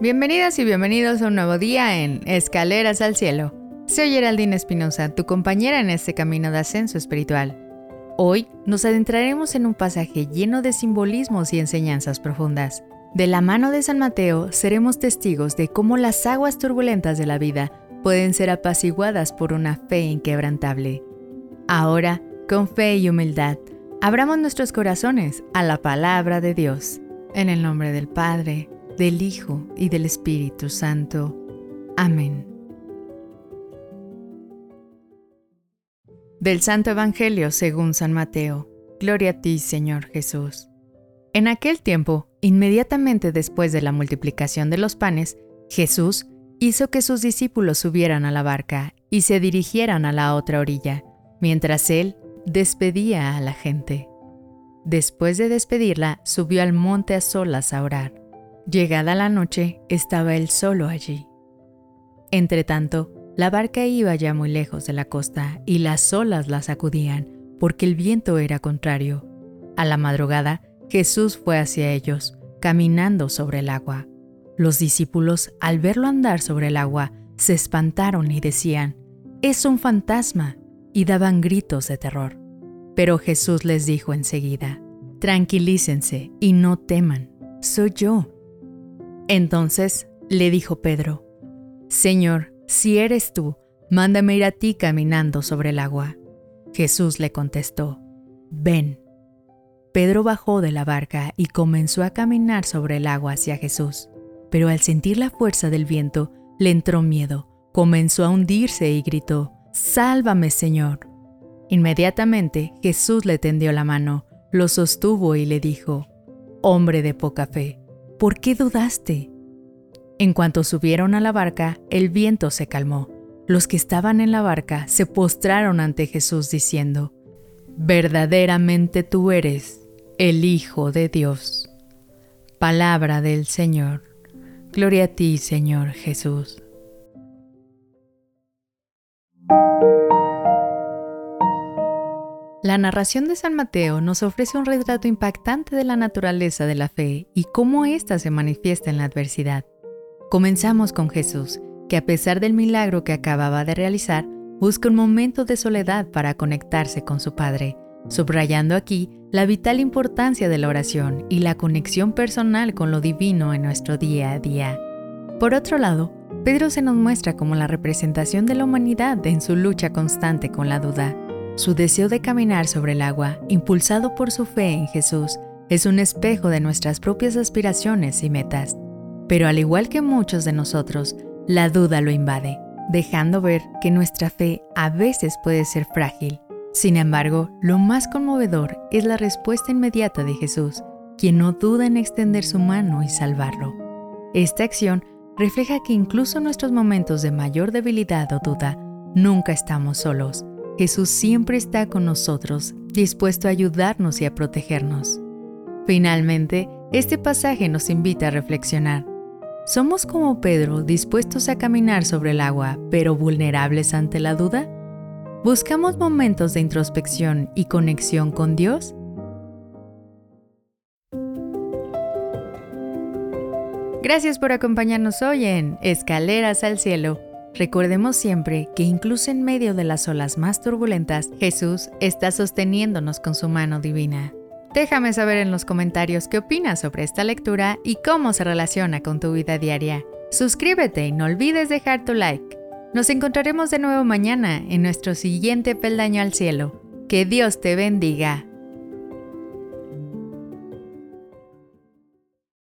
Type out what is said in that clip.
Bienvenidas y bienvenidos a un nuevo día en Escaleras al Cielo. Soy Geraldine Espinosa, tu compañera en este camino de ascenso espiritual. Hoy nos adentraremos en un pasaje lleno de simbolismos y enseñanzas profundas. De la mano de San Mateo seremos testigos de cómo las aguas turbulentas de la vida pueden ser apaciguadas por una fe inquebrantable. Ahora, con fe y humildad, abramos nuestros corazones a la palabra de Dios. En el nombre del Padre, del Hijo y del Espíritu Santo. Amén. Del Santo Evangelio según San Mateo. Gloria a ti, Señor Jesús. En aquel tiempo, inmediatamente después de la multiplicación de los panes, Jesús hizo que sus discípulos subieran a la barca y se dirigieran a la otra orilla, mientras él despedía a la gente. Después de despedirla, subió al monte a solas a orar. Llegada la noche, estaba él solo allí. Entretanto, la barca iba ya muy lejos de la costa y las olas la sacudían porque el viento era contrario. A la madrugada, Jesús fue hacia ellos, caminando sobre el agua. Los discípulos, al verlo andar sobre el agua, se espantaron y decían, Es un fantasma, y daban gritos de terror. Pero Jesús les dijo enseguida, Tranquilícense y no teman, soy yo. Entonces le dijo Pedro, Señor, si eres tú, mándame ir a ti caminando sobre el agua. Jesús le contestó, Ven. Pedro bajó de la barca y comenzó a caminar sobre el agua hacia Jesús, pero al sentir la fuerza del viento, le entró miedo, comenzó a hundirse y gritó, Sálvame, Señor. Inmediatamente Jesús le tendió la mano, lo sostuvo y le dijo, Hombre de poca fe, ¿por qué dudaste? En cuanto subieron a la barca, el viento se calmó. Los que estaban en la barca se postraron ante Jesús diciendo, Verdaderamente tú eres el Hijo de Dios. Palabra del Señor. Gloria a ti, Señor Jesús. La narración de San Mateo nos ofrece un retrato impactante de la naturaleza de la fe y cómo ésta se manifiesta en la adversidad. Comenzamos con Jesús, que a pesar del milagro que acababa de realizar, busca un momento de soledad para conectarse con su Padre, subrayando aquí la vital importancia de la oración y la conexión personal con lo divino en nuestro día a día. Por otro lado, Pedro se nos muestra como la representación de la humanidad en su lucha constante con la duda su deseo de caminar sobre el agua, impulsado por su fe en Jesús, es un espejo de nuestras propias aspiraciones y metas. Pero al igual que muchos de nosotros, la duda lo invade, dejando ver que nuestra fe a veces puede ser frágil. Sin embargo, lo más conmovedor es la respuesta inmediata de Jesús, quien no duda en extender su mano y salvarlo. Esta acción refleja que incluso en nuestros momentos de mayor debilidad o duda, nunca estamos solos Jesús siempre está con nosotros, dispuesto a ayudarnos y a protegernos. Finalmente, este pasaje nos invita a reflexionar. ¿Somos como Pedro dispuestos a caminar sobre el agua, pero vulnerables ante la duda? ¿Buscamos momentos de introspección y conexión con Dios? Gracias por acompañarnos hoy en Escaleras al Cielo Recordemos siempre que incluso en medio de las olas más turbulentas, Jesús está sosteniéndonos con su mano divina. Déjame saber en los comentarios qué opinas sobre esta lectura y cómo se relaciona con tu vida diaria. Suscríbete y no olvides dejar tu like. Nos encontraremos de nuevo mañana en nuestro siguiente peldaño al cielo. Que Dios te bendiga.